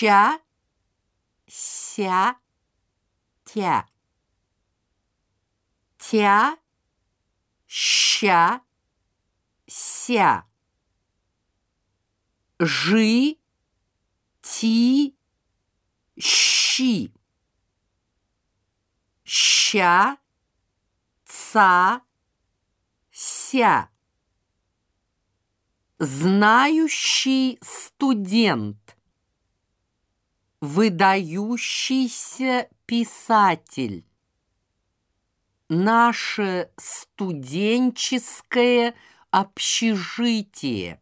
ща, ся, тя. Тя, ща, ся. Жи, ти, щи. Ща, ца, ся. Знающий студент. Выдающийся писатель. Наше студенческое общежитие.